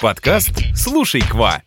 Подкаст «Слушай, quoi».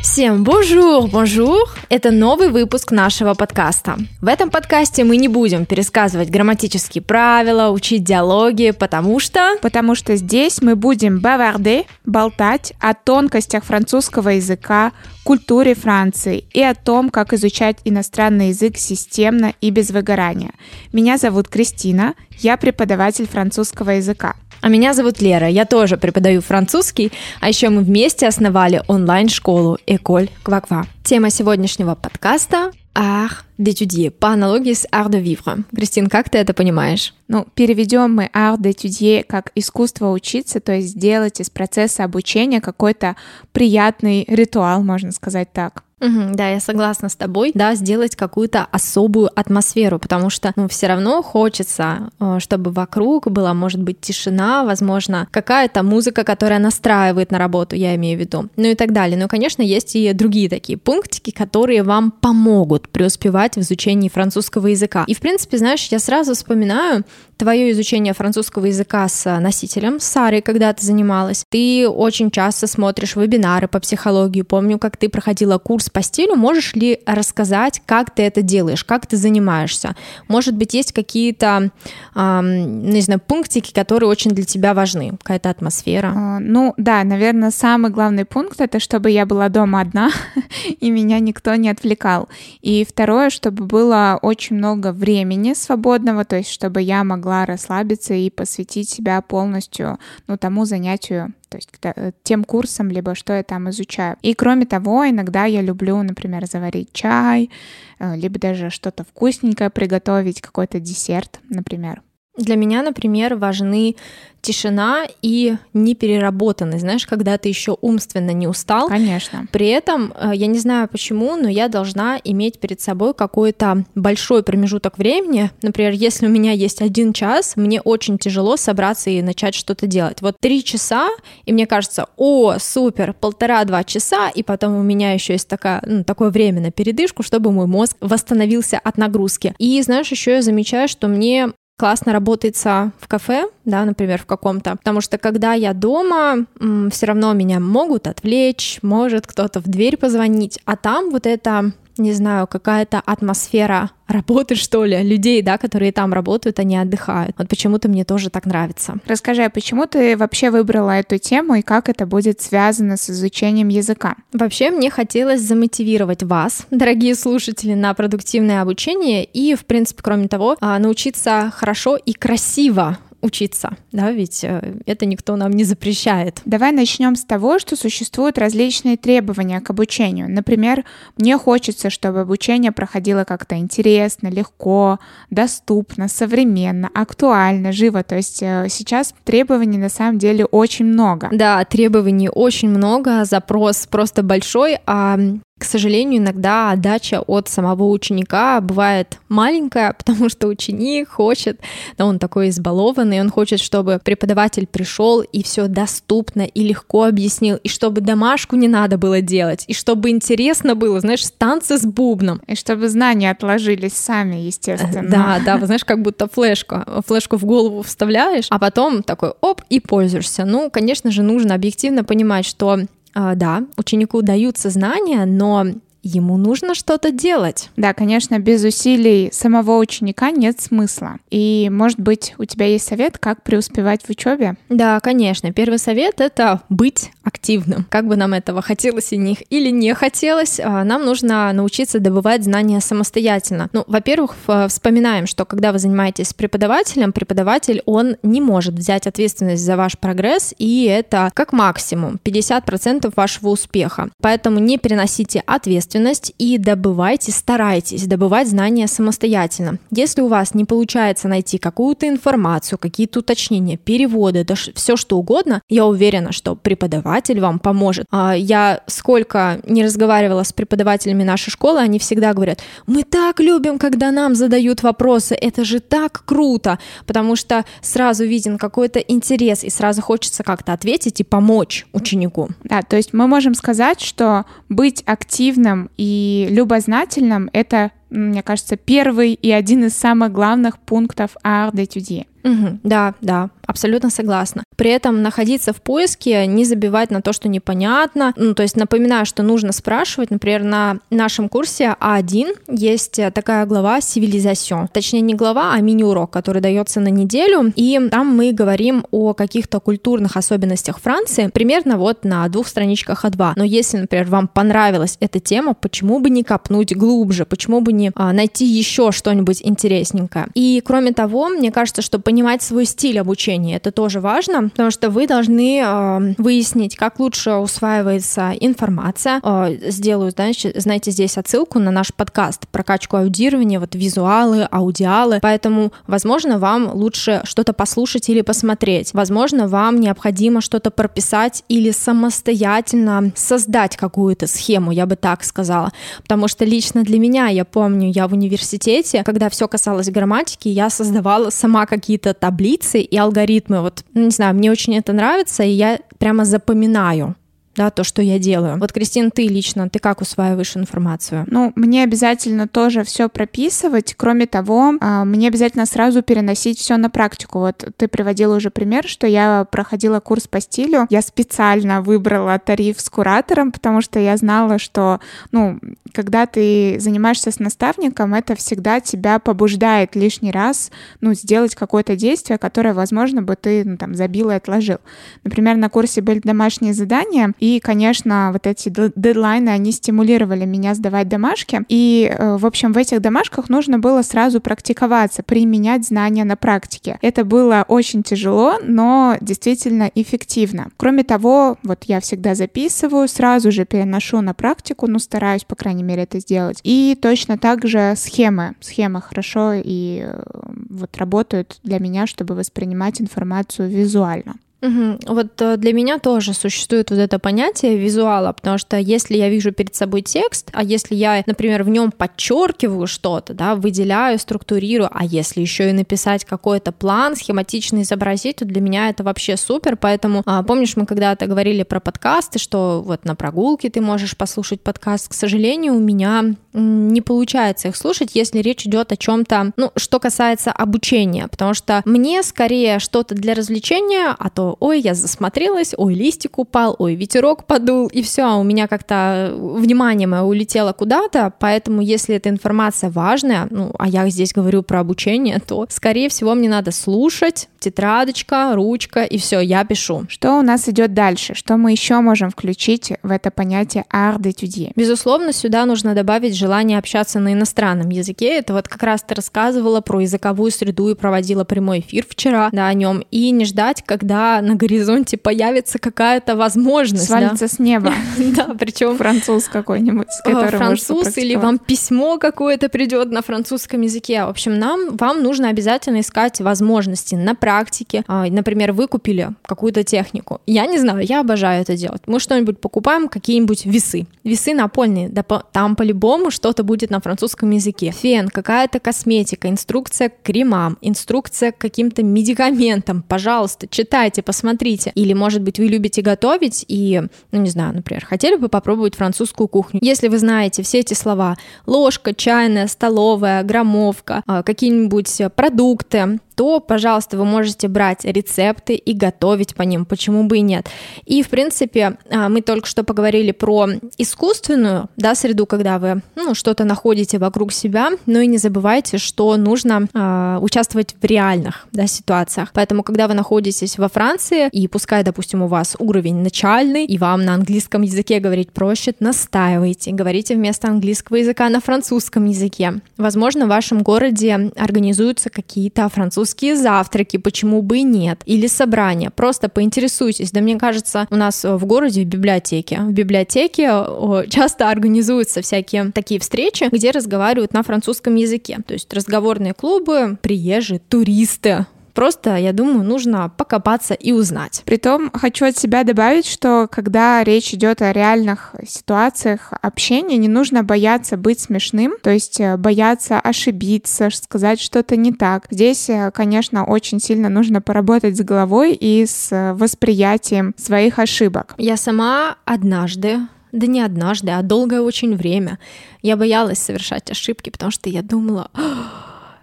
Всем bonjour, bonjour! Это новый выпуск нашего подкаста. В этом подкасте мы не будем пересказывать грамматические правила, учить диалоги, потому что... Потому что здесь мы будем bavarder, болтать о тонкостях французского языка, культуре Франции и о том, как изучать иностранный язык системно и без выгорания. Меня зовут Кристина, я преподаватель французского языка. А меня зовут Лера, я тоже преподаю французский, а еще мы вместе основали онлайн-школу Эколь Кваква. Тема сегодняшнего подкаста art d'étudier, по аналогии с art de vivre. Кристин, как ты это понимаешь? Ну, переведем мы art d'étudier как искусство учиться, то есть сделать из процесса обучения какой-то приятный ритуал, можно сказать так. Угу, да, я согласна с тобой, да, сделать какую-то особую атмосферу, потому что, ну, все равно хочется, э, чтобы вокруг была, может быть, тишина, возможно, какая-то музыка, которая настраивает на работу, я имею в виду, ну и так далее. Но, конечно, есть и другие такие пунктики, которые вам помогут преуспевать в изучении французского языка. И, в принципе, знаешь, я сразу вспоминаю твое изучение французского языка с носителем, с Сарой, когда ты занималась. Ты очень часто смотришь вебинары по психологии. Помню, как ты проходила курс по стилю. Можешь ли рассказать, как ты это делаешь, как ты занимаешься? Может быть, есть какие-то, эм, не знаю, пунктики, которые очень для тебя важны, какая-то атмосфера? А, ну, да, наверное, самый главный пункт — это чтобы я была дома одна, и меня никто не отвлекал. И второе, чтобы было очень много времени свободного, то есть чтобы я могла могла расслабиться и посвятить себя полностью ну, тому занятию, то есть э, тем курсам, либо что я там изучаю. И кроме того, иногда я люблю, например, заварить чай, э, либо даже что-то вкусненькое приготовить, какой-то десерт, например. Для меня, например, важны тишина и непереработанность, знаешь, когда ты еще умственно не устал. Конечно. При этом, э, я не знаю почему, но я должна иметь перед собой какой-то большой промежуток времени. Например, если у меня есть один час, мне очень тяжело собраться и начать что-то делать. Вот три часа, и мне кажется, о, супер, полтора-два часа, и потом у меня еще есть такая, ну, такое время на передышку, чтобы мой мозг восстановился от нагрузки. И знаешь, еще я замечаю, что мне классно работается в кафе, да, например, в каком-то, потому что когда я дома, все равно меня могут отвлечь, может кто-то в дверь позвонить, а там вот это не знаю, какая-то атмосфера работы, что ли, людей, да, которые там работают, они отдыхают. Вот почему-то мне тоже так нравится. Расскажи, а почему ты вообще выбрала эту тему и как это будет связано с изучением языка? Вообще, мне хотелось замотивировать вас, дорогие слушатели, на продуктивное обучение и, в принципе, кроме того, а, научиться хорошо и красиво учиться, да, ведь э, это никто нам не запрещает. Давай начнем с того, что существуют различные требования к обучению. Например, мне хочется, чтобы обучение проходило как-то интересно, легко, доступно, современно, актуально, живо. То есть э, сейчас требований на самом деле очень много. Да, требований очень много, запрос просто большой, а к сожалению, иногда отдача от самого ученика бывает маленькая, потому что ученик хочет, да, он такой избалованный, он хочет, чтобы преподаватель пришел и все доступно и легко объяснил, и чтобы домашку не надо было делать, и чтобы интересно было, знаешь, танцы с бубном. И чтобы знания отложились сами, естественно. Да, да, вы знаешь, как будто флешку, флешку в голову вставляешь, а потом такой оп, и пользуешься. Ну, конечно же, нужно объективно понимать, что да, ученику даются знания, но ему нужно что-то делать. Да, конечно, без усилий самого ученика нет смысла. И, может быть, у тебя есть совет, как преуспевать в учебе? Да, конечно. Первый совет — это быть активным. Как бы нам этого хотелось и не, или не хотелось, а, нам нужно научиться добывать знания самостоятельно. Ну, во-первых, вспоминаем, что когда вы занимаетесь с преподавателем, преподаватель, он не может взять ответственность за ваш прогресс, и это как максимум 50% вашего успеха. Поэтому не переносите ответственность и добывайте, старайтесь добывать знания самостоятельно. Если у вас не получается найти какую-то информацию, какие-то уточнения, переводы, да все что угодно, я уверена, что преподаватель преподаватель вам поможет. А, я сколько не разговаривала с преподавателями нашей школы, они всегда говорят, мы так любим, когда нам задают вопросы, это же так круто, потому что сразу виден какой-то интерес, и сразу хочется как-то ответить и помочь ученику. Да, то есть мы можем сказать, что быть активным и любознательным — это мне кажется, первый и один из самых главных пунктов art d'étudier. Угу, да, да, абсолютно согласна. При этом находиться в поиске, не забивать на то, что непонятно. Ну, то есть напоминаю, что нужно спрашивать. Например, на нашем курсе А1 есть такая глава «Civilisation». Точнее, не глава, а мини-урок, который дается на неделю. И там мы говорим о каких-то культурных особенностях Франции, примерно вот на двух страничках А2. Но если, например, вам понравилась эта тема, почему бы не копнуть глубже, почему бы не а, найти еще что-нибудь интересненькое. И кроме того, мне кажется, что понимать свой стиль обучения, это тоже важно, потому что вы должны э, выяснить, как лучше усваивается информация. Э, сделаю, знаете, здесь отсылку на наш подкаст прокачку аудирования, вот визуалы, аудиалы, поэтому, возможно, вам лучше что-то послушать или посмотреть. Возможно, вам необходимо что-то прописать или самостоятельно создать какую-то схему, я бы так сказала, потому что лично для меня, я помню, я в университете, когда все касалось грамматики, я создавала сама какие-то таблицы и алгоритмы. Вот, ну, не знаю, мне очень это нравится, и я прямо запоминаю да, то, что я делаю. Вот, Кристина, ты лично, ты как усваиваешь информацию? Ну, мне обязательно тоже все прописывать. Кроме того, а, мне обязательно сразу переносить все на практику. Вот ты приводила уже пример, что я проходила курс по стилю. Я специально выбрала тариф с куратором, потому что я знала, что, ну, когда ты занимаешься с наставником, это всегда тебя побуждает лишний раз, ну, сделать какое-то действие, которое, возможно, бы ты, ну, там, забил и отложил. Например, на курсе были домашние задания, и и, конечно, вот эти дедлайны, они стимулировали меня сдавать домашки. И, э, в общем, в этих домашках нужно было сразу практиковаться, применять знания на практике. Это было очень тяжело, но действительно эффективно. Кроме того, вот я всегда записываю, сразу же переношу на практику, ну, стараюсь, по крайней мере, это сделать. И точно так же схемы. Схемы хорошо и э, вот работают для меня, чтобы воспринимать информацию визуально. Угу. Вот э, для меня тоже существует вот это понятие визуала, потому что если я вижу перед собой текст, а если я, например, в нем подчеркиваю что-то, да, выделяю, структурирую, а если еще и написать какой-то план, схематично изобразить, то для меня это вообще супер. Поэтому а, помнишь, мы когда-то говорили про подкасты, что вот на прогулке ты можешь послушать подкаст. К сожалению, у меня не получается их слушать, если речь идет о чем-то, ну, что касается обучения, потому что мне скорее что-то для развлечения, а то ой, я засмотрелась, ой, листик упал, ой, ветерок подул, и все, у меня как-то внимание мое улетело куда-то, поэтому если эта информация важная, ну, а я здесь говорю про обучение, то, скорее всего, мне надо слушать, тетрадочка, ручка, и все, я пишу. Что у нас идет дальше? Что мы еще можем включить в это понятие art d'étudier? Безусловно, сюда нужно добавить желание общаться на иностранном языке. Это вот как раз ты рассказывала про языковую среду и проводила прямой эфир вчера, да, о нем. И не ждать, когда на горизонте появится какая-то возможность. Свалится да? с неба. Да, причем... Француз какой-нибудь, Француз или вам письмо какое-то придет на французском языке. В общем, нам, вам нужно обязательно искать возможности на практике. А, например, вы купили какую-то технику. Я не знаю, я обожаю это делать. Мы что-нибудь покупаем, какие-нибудь весы. Весы напольные. Да, там по-любому что-то будет на французском языке. Фен, какая-то косметика, инструкция к кремам, инструкция к каким-то медикаментам. Пожалуйста, читайте, посмотрите. Или, может быть, вы любите готовить и, ну, не знаю, например, хотели бы попробовать французскую кухню. Если вы знаете все эти слова, ложка, чайная, столовая, граммовка, а, какие-нибудь продукты, то, пожалуйста, вы можете брать рецепты и готовить по ним, почему бы и нет. И, в принципе, а, мы только что поговорили про искусственную да, среду, когда вы ну, что-то находите вокруг себя, но и не забывайте, что нужно э, участвовать в реальных да, ситуациях. Поэтому, когда вы находитесь во Франции, и пускай, допустим, у вас уровень начальный, и вам на английском языке говорить проще, настаивайте, говорите вместо английского языка на французском языке. Возможно, в вашем городе организуются какие-то французские русские завтраки, почему бы и нет, или собрания. Просто поинтересуйтесь. Да мне кажется, у нас в городе в библиотеке. В библиотеке часто организуются всякие такие встречи, где разговаривают на французском языке. То есть разговорные клубы, приезжие, туристы, Просто, я думаю, нужно покопаться и узнать. Притом хочу от себя добавить, что когда речь идет о реальных ситуациях общения, не нужно бояться быть смешным, то есть э, бояться ошибиться, сказать что-то не так. Здесь, э, конечно, очень сильно нужно поработать с головой и с э, восприятием своих ошибок. Я сама однажды Да не однажды, а долгое очень время. Я боялась совершать ошибки, потому что я думала,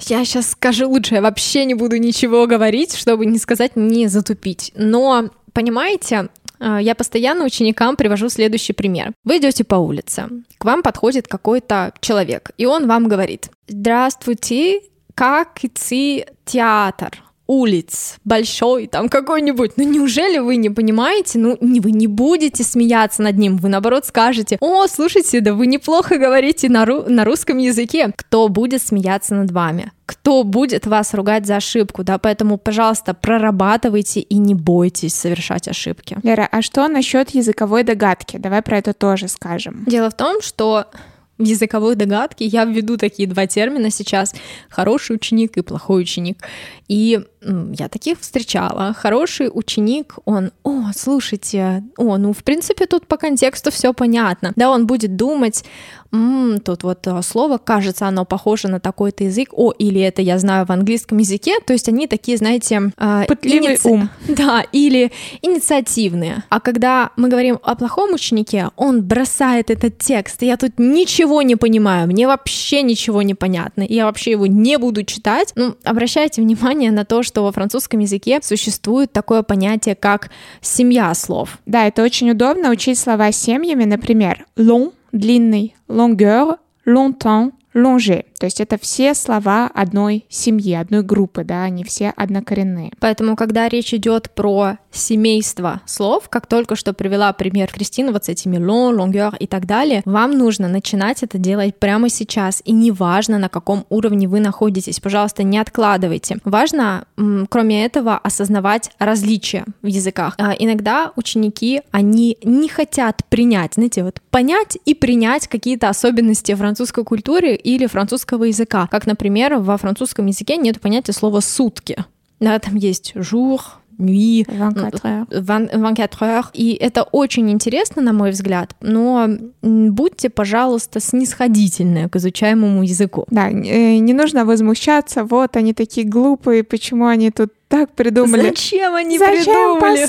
я сейчас скажу лучше, я вообще не буду ничего говорить, чтобы не сказать, не затупить. Но, понимаете, э, я постоянно ученикам привожу следующий пример. Вы идете по улице, к вам подходит какой-то человек, и он вам говорит, здравствуйте, как идти театр? Улиц большой, там какой-нибудь. Ну неужели вы не понимаете? Ну не, вы не будете смеяться над ним, вы наоборот скажете, о, слушайте, да вы неплохо говорите на, ру- на русском языке. Кто будет смеяться над вами? Кто будет вас ругать за ошибку, да, поэтому, пожалуйста, прорабатывайте и не бойтесь совершать ошибки. Лера, а что насчет языковой догадки? Давай про это тоже скажем. Дело в том, что в языковой догадке я введу такие два термина сейчас — хороший ученик и плохой ученик. И я таких встречала. Хороший ученик, он, о, слушайте, о, ну, в принципе, тут по контексту все понятно. Да, он будет думать, м-м, тут вот э, слово, кажется, оно похоже на такой-то язык, о, или это я знаю в английском языке, то есть они такие, знаете... Э, Пытливый иници... ум. Да, или инициативные. А когда мы говорим о плохом ученике, он бросает этот текст, я тут ничего не понимаю, мне вообще ничего не понятно, я вообще его не буду читать. Ну, обращайте внимание на то, что во французском языке существует такое понятие, как семья слов. Да, это очень удобно учить слова семьями, например, long — длинный, longueur, longtemps, longer. То есть это все слова одной семьи, одной группы, да, они все однокоренные. Поэтому, когда речь идет про семейство слов, как только что привела пример Кристина вот с этими long, longueur и так далее, вам нужно начинать это делать прямо сейчас, и неважно, на каком уровне вы находитесь, пожалуйста, не откладывайте. Важно, кроме этого, осознавать различия в языках. А иногда ученики, они не хотят принять, знаете, вот понять и принять какие-то особенности французской культуры или французского языка. Как, например, во французском языке нет понятия слова «сутки». Да, там есть «jour», nuit, 24 24 heures. И это очень интересно, на мой взгляд, но будьте, пожалуйста, снисходительны к изучаемому языку. Да, э, не нужно возмущаться, вот они такие глупые, почему они тут так придумали. Зачем они Зачем придумали?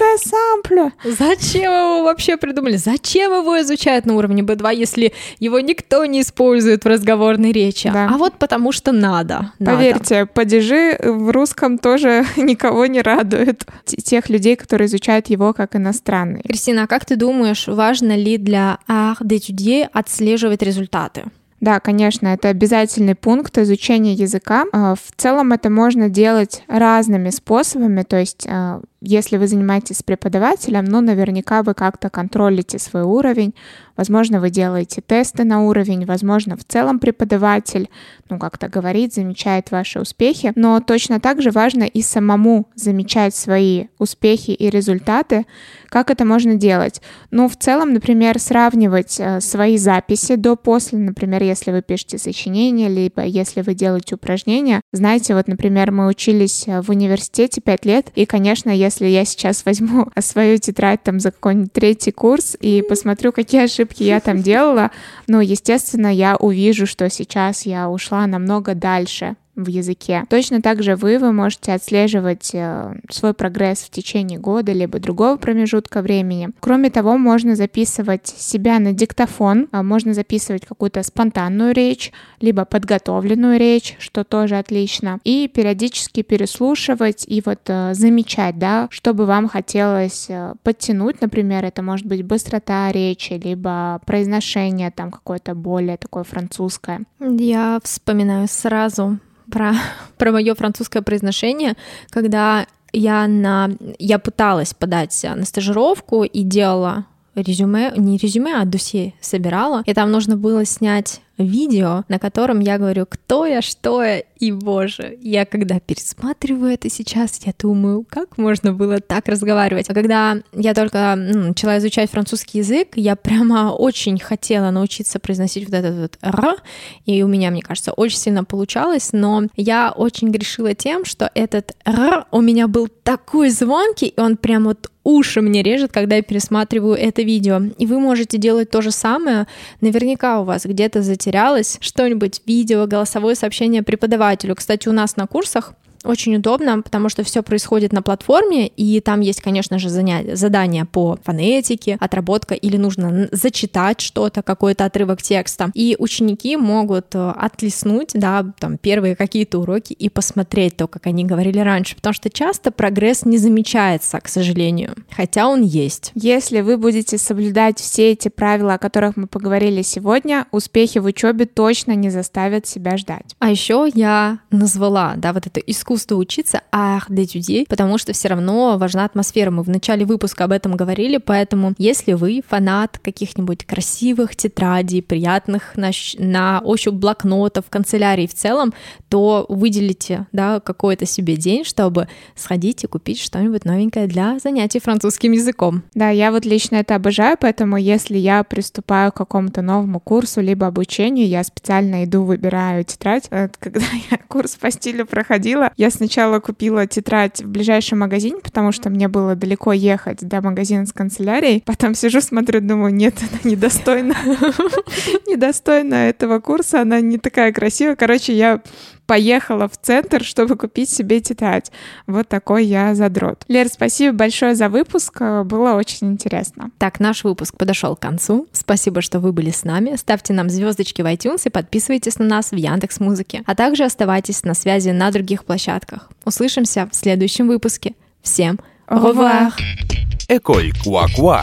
Зачем его вообще придумали? Зачем его изучают на уровне B2, если его никто не использует в разговорной речи? Да. А вот потому что надо. Поверьте, надо. падежи в русском тоже никого не радуют. Тех людей, которые изучают его как иностранный. Кристина, а как ты думаешь, важно ли для art d'étudier отслеживать результаты? Да, конечно, это обязательный пункт изучения языка. А, в целом это можно делать разными способами, то есть а, если вы занимаетесь с преподавателем, ну, наверняка вы как-то контролите свой уровень, возможно, вы делаете тесты на уровень, возможно, в целом преподаватель, ну, как-то говорит, замечает ваши успехи, но точно так же важно и самому замечать свои успехи и результаты. Как это можно делать? Ну, в целом, например, сравнивать э, свои записи до-после, например, если вы пишете сочинение, либо если вы делаете упражнения. Знаете, вот, например, мы учились э, в университете 5 лет, и, конечно, если если я сейчас возьму свою тетрадь там за какой-нибудь третий курс и посмотрю, какие ошибки я там делала, ну, естественно, я увижу, что сейчас я ушла намного дальше в языке. Точно так же вы, вы можете отслеживать э, свой прогресс в течение года либо другого промежутка времени. Кроме того, можно записывать себя на диктофон, а можно записывать какую-то спонтанную речь, либо подготовленную речь, что тоже отлично, и периодически переслушивать и вот э, замечать, да, что бы вам хотелось э, подтянуть, например, это может быть быстрота речи, либо произношение там какое-то более такое французское. Я вспоминаю сразу про, про мое французское произношение, когда я, на, я пыталась подать на стажировку и делала резюме, не резюме, а досье собирала, и там нужно было снять видео, на котором я говорю, кто я, что я, и боже, я когда пересматриваю это сейчас, я думаю, как можно было так разговаривать. А когда я только ну, начала изучать французский язык, я прямо очень хотела научиться произносить вот этот вот «р», и у меня, мне кажется, очень сильно получалось, но я очень грешила тем, что этот «р» у меня был такой звонкий, и он прям вот уши мне режет, когда я пересматриваю это видео. И вы можете делать то же самое. Наверняка у вас где-то затерялось что-нибудь, видео, голосовое сообщение преподавателю. Кстати, у нас на курсах очень удобно, потому что все происходит на платформе, и там есть, конечно же, занятия, задания по фонетике, отработка, или нужно зачитать что-то, какой-то отрывок текста. И ученики могут э, отлеснуть, да, там, первые какие-то уроки и посмотреть то, как они говорили раньше, потому что часто прогресс не замечается, к сожалению, хотя он есть. Если вы будете соблюдать все эти правила, о которых мы поговорили сегодня, успехи в учебе точно не заставят себя ждать. А еще я назвала, да, вот это искусство учиться, art d'étudier, потому что все равно важна атмосфера. Мы в начале выпуска об этом говорили, поэтому если вы фанат каких-нибудь красивых тетрадей, приятных на, на ощупь блокнотов, канцелярий в целом, то выделите, да, какой-то себе день, чтобы сходить и купить что-нибудь новенькое для занятий французским языком. Да, я вот лично это обожаю, поэтому если я приступаю к какому-то новому курсу либо обучению, я специально иду, выбираю тетрадь. Э, когда я курс по стилю проходила, я сначала купила тетрадь в ближайшем магазине, потому что мне было далеко ехать до магазина с канцелярией. Потом сижу, смотрю, думаю, нет, она недостойна. Недостойна этого курса, она не такая красивая. Короче, я поехала в центр, чтобы купить себе тетрадь. Вот такой я задрот. Лер, спасибо большое за выпуск, было очень интересно. Так, наш выпуск подошел к концу. Спасибо, что вы были с нами. Ставьте нам звездочки в iTunes и подписывайтесь на нас в Яндекс Музыке. А также оставайтесь на связи на других площадках. Услышимся в следующем выпуске. Всем au revoir! École Quoi Quoi